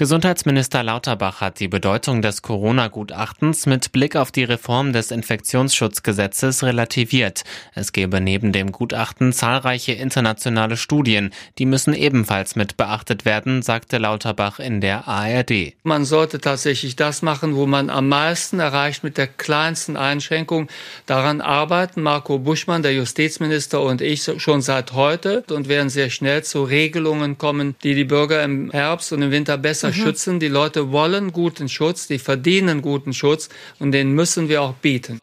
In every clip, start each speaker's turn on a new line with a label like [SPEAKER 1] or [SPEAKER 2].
[SPEAKER 1] Gesundheitsminister Lauterbach hat die Bedeutung des Corona-Gutachtens mit Blick auf die Reform des Infektionsschutzgesetzes relativiert. Es gebe neben dem Gutachten zahlreiche internationale Studien, die müssen ebenfalls mit beachtet werden, sagte Lauterbach in der ARD.
[SPEAKER 2] Man sollte tatsächlich das machen, wo man am meisten erreicht mit der kleinsten Einschränkung. Daran arbeiten Marco Buschmann, der Justizminister und ich schon seit heute und werden sehr schnell zu Regelungen kommen, die die Bürger im Herbst und im Winter besser besser mhm. schützen. Die Leute wollen guten Schutz, die verdienen guten Schutz und den müssen wir auch bieten.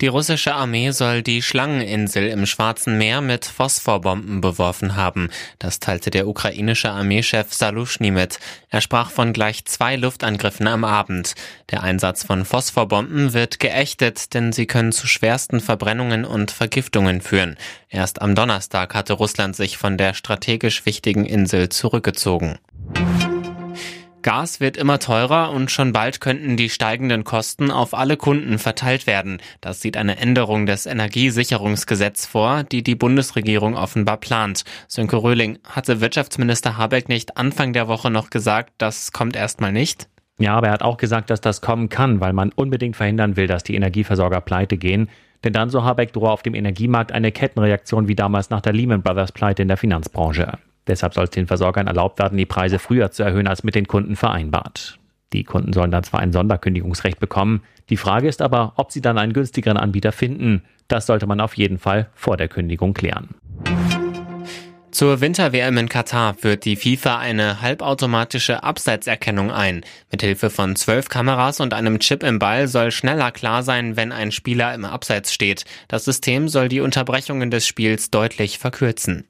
[SPEAKER 1] Die russische Armee soll die Schlangeninsel im Schwarzen Meer mit Phosphorbomben beworfen haben. Das teilte der ukrainische Armeechef Salushny mit. Er sprach von gleich zwei Luftangriffen am Abend. Der Einsatz von Phosphorbomben wird geächtet, denn sie können zu schwersten Verbrennungen und Vergiftungen führen. Erst am Donnerstag hatte Russland sich von der strategisch wichtigen Insel zurückgezogen. Gas wird immer teurer und schon bald könnten die steigenden Kosten auf alle Kunden verteilt werden. Das sieht eine Änderung des Energiesicherungsgesetzes vor, die die Bundesregierung offenbar plant. Sönke Röhling, hatte Wirtschaftsminister Habeck nicht Anfang der Woche noch gesagt, das kommt erstmal nicht?
[SPEAKER 3] Ja, aber er hat auch gesagt, dass das kommen kann, weil man unbedingt verhindern will, dass die Energieversorger pleite gehen. Denn dann, so Habeck, drohe auf dem Energiemarkt eine Kettenreaktion wie damals nach der Lehman Brothers Pleite in der Finanzbranche. Deshalb soll es den Versorgern erlaubt werden, die Preise früher zu erhöhen als mit den Kunden vereinbart. Die Kunden sollen dann zwar ein Sonderkündigungsrecht bekommen, die Frage ist aber, ob sie dann einen günstigeren Anbieter finden. Das sollte man auf jeden Fall vor der Kündigung klären.
[SPEAKER 1] Zur Winter-WM in Katar führt die FIFA eine halbautomatische Abseitserkennung ein. Mithilfe von zwölf Kameras und einem Chip im Ball soll schneller klar sein, wenn ein Spieler im Abseits steht. Das System soll die Unterbrechungen des Spiels deutlich verkürzen.